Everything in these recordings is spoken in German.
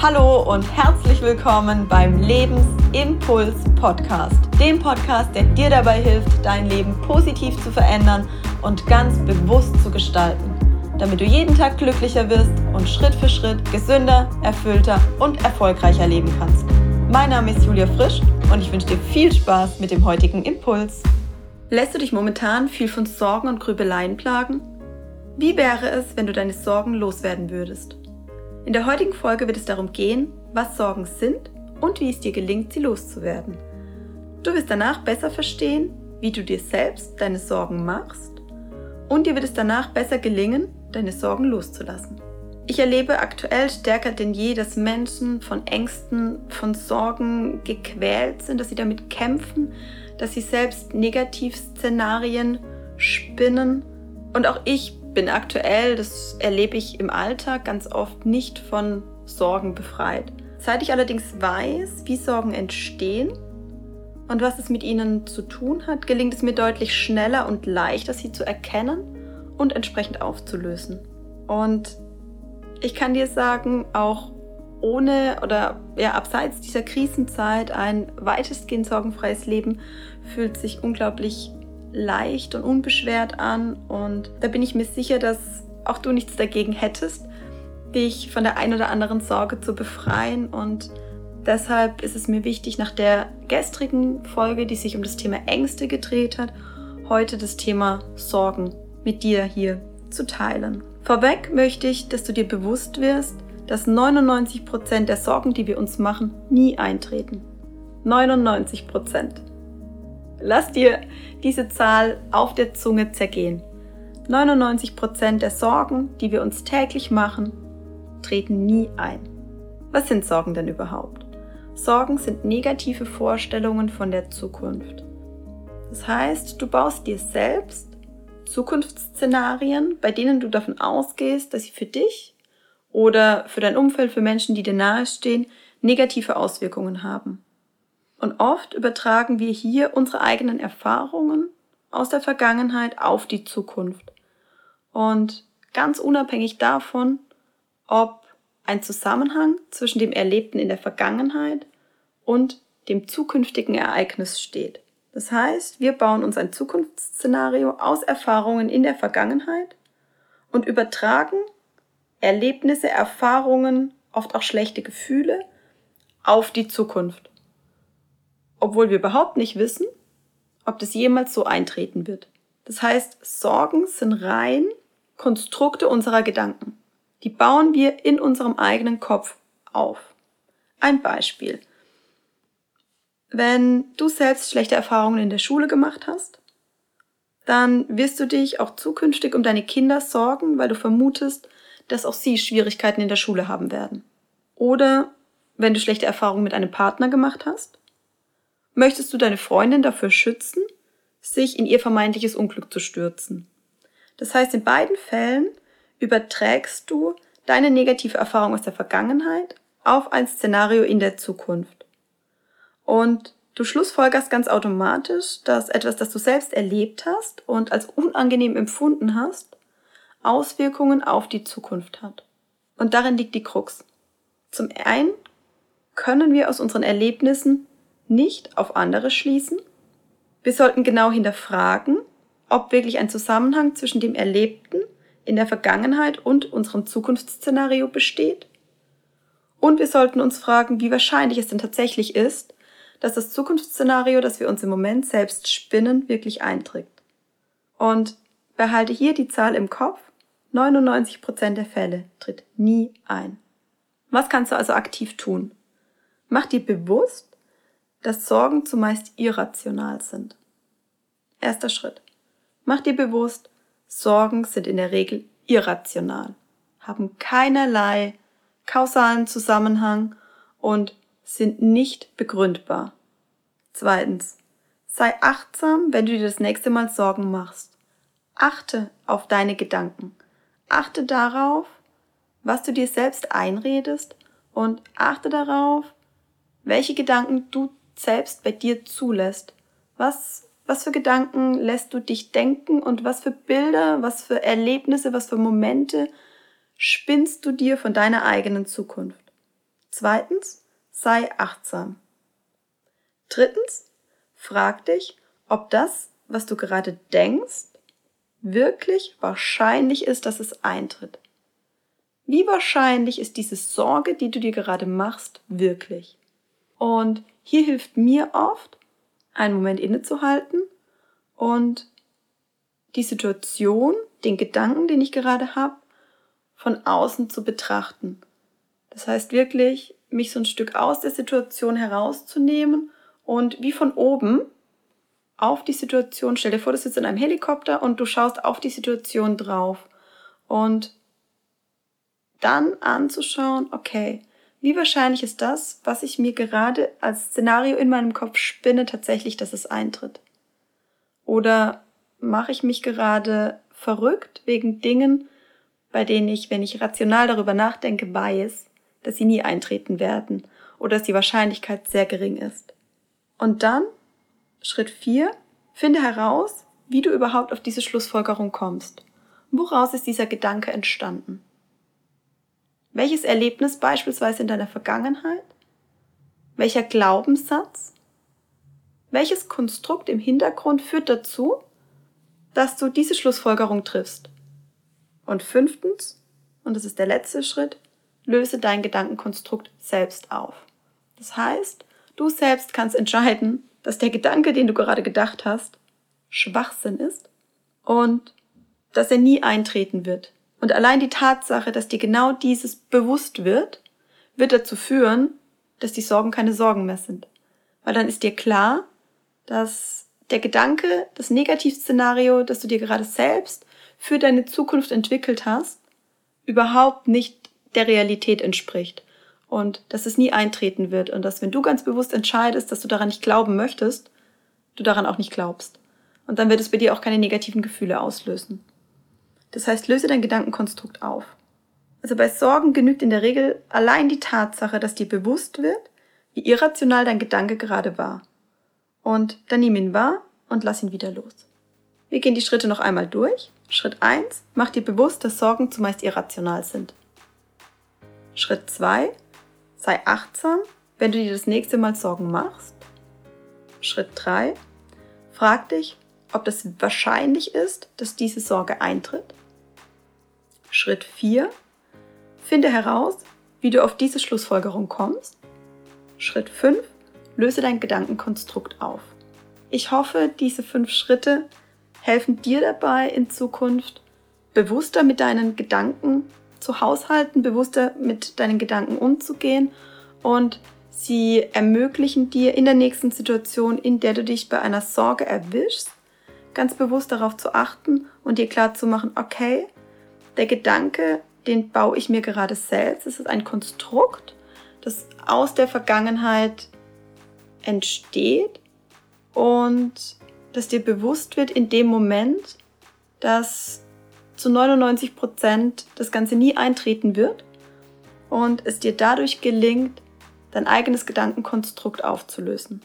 Hallo und herzlich willkommen beim Lebensimpuls Podcast, dem Podcast, der dir dabei hilft, dein Leben positiv zu verändern und ganz bewusst zu gestalten, damit du jeden Tag glücklicher wirst und Schritt für Schritt gesünder, erfüllter und erfolgreicher leben kannst. Mein Name ist Julia Frisch und ich wünsche dir viel Spaß mit dem heutigen Impuls. Lässt du dich momentan viel von Sorgen und Grübeleien plagen? Wie wäre es, wenn du deine Sorgen loswerden würdest? In der heutigen Folge wird es darum gehen, was Sorgen sind und wie es dir gelingt, sie loszuwerden. Du wirst danach besser verstehen, wie du dir selbst deine Sorgen machst und dir wird es danach besser gelingen, deine Sorgen loszulassen. Ich erlebe aktuell stärker denn je, dass Menschen von Ängsten, von Sorgen gequält sind, dass sie damit kämpfen, dass sie selbst Negativszenarien spinnen. Und auch ich bin aktuell, das erlebe ich im Alltag ganz oft nicht von Sorgen befreit. Seit ich allerdings weiß, wie Sorgen entstehen und was es mit ihnen zu tun hat, gelingt es mir deutlich schneller und leichter, sie zu erkennen und entsprechend aufzulösen. Und ich kann dir sagen, auch ohne oder ja, abseits dieser Krisenzeit ein weitestgehend sorgenfreies Leben fühlt sich unglaublich leicht und unbeschwert an und da bin ich mir sicher, dass auch du nichts dagegen hättest, dich von der einen oder anderen Sorge zu befreien und deshalb ist es mir wichtig, nach der gestrigen Folge, die sich um das Thema Ängste gedreht hat, heute das Thema Sorgen mit dir hier zu teilen. Vorweg möchte ich, dass du dir bewusst wirst, dass 99% der Sorgen, die wir uns machen, nie eintreten. 99%. Lass dir diese Zahl auf der Zunge zergehen. 99% der Sorgen, die wir uns täglich machen, treten nie ein. Was sind Sorgen denn überhaupt? Sorgen sind negative Vorstellungen von der Zukunft. Das heißt, du baust dir selbst Zukunftsszenarien, bei denen du davon ausgehst, dass sie für dich oder für dein Umfeld, für Menschen, die dir nahestehen, negative Auswirkungen haben. Und oft übertragen wir hier unsere eigenen Erfahrungen aus der Vergangenheit auf die Zukunft. Und ganz unabhängig davon, ob ein Zusammenhang zwischen dem Erlebten in der Vergangenheit und dem zukünftigen Ereignis steht. Das heißt, wir bauen uns ein Zukunftsszenario aus Erfahrungen in der Vergangenheit und übertragen Erlebnisse, Erfahrungen, oft auch schlechte Gefühle auf die Zukunft obwohl wir überhaupt nicht wissen, ob das jemals so eintreten wird. Das heißt, Sorgen sind rein Konstrukte unserer Gedanken. Die bauen wir in unserem eigenen Kopf auf. Ein Beispiel. Wenn du selbst schlechte Erfahrungen in der Schule gemacht hast, dann wirst du dich auch zukünftig um deine Kinder sorgen, weil du vermutest, dass auch sie Schwierigkeiten in der Schule haben werden. Oder wenn du schlechte Erfahrungen mit einem Partner gemacht hast, möchtest du deine Freundin dafür schützen, sich in ihr vermeintliches Unglück zu stürzen. Das heißt, in beiden Fällen überträgst du deine negative Erfahrung aus der Vergangenheit auf ein Szenario in der Zukunft. Und du schlussfolgerst ganz automatisch, dass etwas, das du selbst erlebt hast und als unangenehm empfunden hast, Auswirkungen auf die Zukunft hat. Und darin liegt die Krux. Zum einen können wir aus unseren Erlebnissen nicht auf andere schließen. Wir sollten genau hinterfragen, ob wirklich ein Zusammenhang zwischen dem Erlebten in der Vergangenheit und unserem Zukunftsszenario besteht. Und wir sollten uns fragen, wie wahrscheinlich es denn tatsächlich ist, dass das Zukunftsszenario, das wir uns im Moment selbst spinnen, wirklich eintritt. Und behalte hier die Zahl im Kopf, 99% der Fälle tritt nie ein. Was kannst du also aktiv tun? Mach dir bewusst, dass Sorgen zumeist irrational sind. Erster Schritt. Mach dir bewusst, Sorgen sind in der Regel irrational, haben keinerlei kausalen Zusammenhang und sind nicht begründbar. Zweitens. Sei achtsam, wenn du dir das nächste Mal Sorgen machst. Achte auf deine Gedanken. Achte darauf, was du dir selbst einredest und achte darauf, welche Gedanken du selbst bei dir zulässt. Was, was für Gedanken lässt du dich denken und was für Bilder, was für Erlebnisse, was für Momente spinnst du dir von deiner eigenen Zukunft? Zweitens, sei achtsam. Drittens, frag dich, ob das, was du gerade denkst, wirklich wahrscheinlich ist, dass es eintritt. Wie wahrscheinlich ist diese Sorge, die du dir gerade machst, wirklich? Und hier hilft mir oft, einen Moment innezuhalten und die Situation, den Gedanken, den ich gerade habe, von außen zu betrachten. Das heißt wirklich, mich so ein Stück aus der Situation herauszunehmen und wie von oben auf die Situation, stell dir vor, du sitzt in einem Helikopter und du schaust auf die Situation drauf und dann anzuschauen, okay, wie wahrscheinlich ist das, was ich mir gerade als Szenario in meinem Kopf spinne, tatsächlich, dass es eintritt? Oder mache ich mich gerade verrückt wegen Dingen, bei denen ich, wenn ich rational darüber nachdenke, weiß, dass sie nie eintreten werden oder dass die Wahrscheinlichkeit sehr gering ist. Und dann Schritt 4. Finde heraus, wie du überhaupt auf diese Schlussfolgerung kommst. Woraus ist dieser Gedanke entstanden? Welches Erlebnis beispielsweise in deiner Vergangenheit? Welcher Glaubenssatz? Welches Konstrukt im Hintergrund führt dazu, dass du diese Schlussfolgerung triffst? Und fünftens, und das ist der letzte Schritt, löse dein Gedankenkonstrukt selbst auf. Das heißt, du selbst kannst entscheiden, dass der Gedanke, den du gerade gedacht hast, Schwachsinn ist und dass er nie eintreten wird. Und allein die Tatsache, dass dir genau dieses bewusst wird, wird dazu führen, dass die Sorgen keine Sorgen mehr sind. Weil dann ist dir klar, dass der Gedanke, das Negativszenario, das du dir gerade selbst für deine Zukunft entwickelt hast, überhaupt nicht der Realität entspricht und dass es nie eintreten wird und dass wenn du ganz bewusst entscheidest, dass du daran nicht glauben möchtest, du daran auch nicht glaubst. Und dann wird es bei dir auch keine negativen Gefühle auslösen. Das heißt, löse dein Gedankenkonstrukt auf. Also bei Sorgen genügt in der Regel allein die Tatsache, dass dir bewusst wird, wie irrational dein Gedanke gerade war. Und dann nimm ihn wahr und lass ihn wieder los. Wir gehen die Schritte noch einmal durch. Schritt 1, mach dir bewusst, dass Sorgen zumeist irrational sind. Schritt 2, Sei achtsam, wenn du dir das nächste Mal Sorgen machst. Schritt 3. Frag dich, ob das wahrscheinlich ist, dass diese Sorge eintritt. Schritt 4. Finde heraus, wie du auf diese Schlussfolgerung kommst. Schritt 5. Löse dein Gedankenkonstrukt auf. Ich hoffe, diese fünf Schritte helfen dir dabei, in Zukunft bewusster mit deinen Gedanken zu haushalten, bewusster mit deinen Gedanken umzugehen und sie ermöglichen dir in der nächsten Situation, in der du dich bei einer Sorge erwischst, ganz bewusst darauf zu achten und dir klar zu machen, okay, der Gedanke, den baue ich mir gerade selbst. Es ist ein Konstrukt, das aus der Vergangenheit entsteht und das dir bewusst wird in dem Moment, dass zu 99 Prozent das Ganze nie eintreten wird und es dir dadurch gelingt, dein eigenes Gedankenkonstrukt aufzulösen.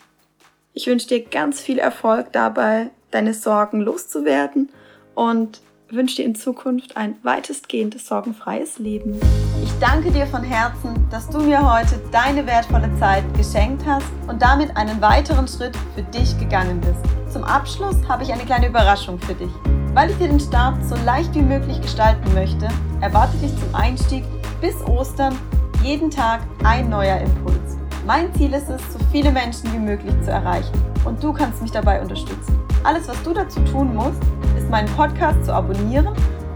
Ich wünsche dir ganz viel Erfolg dabei, deine Sorgen loszuwerden und wünsche dir in Zukunft ein weitestgehend sorgenfreies Leben. Ich danke dir von Herzen, dass du mir heute deine wertvolle Zeit geschenkt hast und damit einen weiteren Schritt für dich gegangen bist. Zum Abschluss habe ich eine kleine Überraschung für dich. Weil ich dir den Start so leicht wie möglich gestalten möchte, erwarte dich zum Einstieg bis Ostern jeden Tag ein neuer Impuls. Mein Ziel ist es, so viele Menschen wie möglich zu erreichen und du kannst mich dabei unterstützen. Alles, was du dazu tun musst, ist meinen Podcast zu abonnieren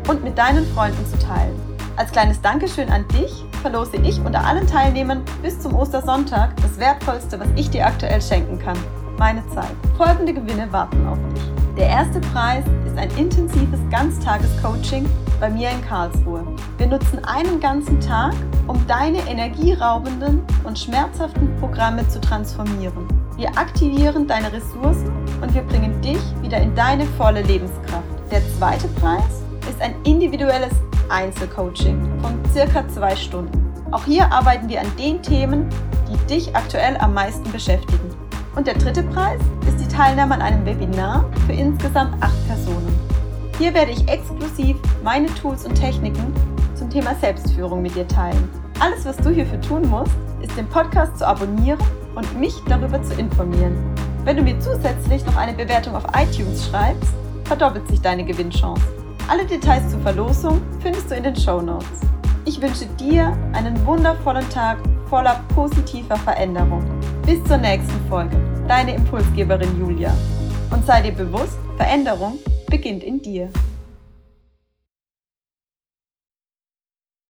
und mit deinen Freunden zu teilen. Als kleines Dankeschön an dich verlose ich unter allen Teilnehmern bis zum Ostersonntag das Wertvollste, was ich dir aktuell schenken kann. Meine Zeit. Folgende Gewinne warten auf dich. Der erste Preis ist ein intensives Ganztages-Coaching bei mir in Karlsruhe. Wir nutzen einen ganzen Tag, um deine energieraubenden und schmerzhaften Programme zu transformieren. Wir aktivieren deine Ressourcen und wir bringen dich wieder in deine volle Lebenskraft. Der zweite Preis ist ein individuelles Einzelcoaching von circa zwei Stunden. Auch hier arbeiten wir an den Themen, die dich aktuell am meisten beschäftigen. Und der dritte Preis ist die Teilnahme an einem Webinar für insgesamt acht Personen. Hier werde ich exklusiv meine Tools und Techniken zum Thema Selbstführung mit dir teilen. Alles, was du hierfür tun musst, ist, den Podcast zu abonnieren und mich darüber zu informieren. Wenn du mir zusätzlich noch eine Bewertung auf iTunes schreibst, verdoppelt sich deine Gewinnchance. Alle Details zur Verlosung findest du in den Show Notes. Ich wünsche dir einen wundervollen Tag voller positiver Veränderung. Bis zur nächsten Folge. Deine Impulsgeberin Julia. Und sei dir bewusst, Veränderung beginnt in dir.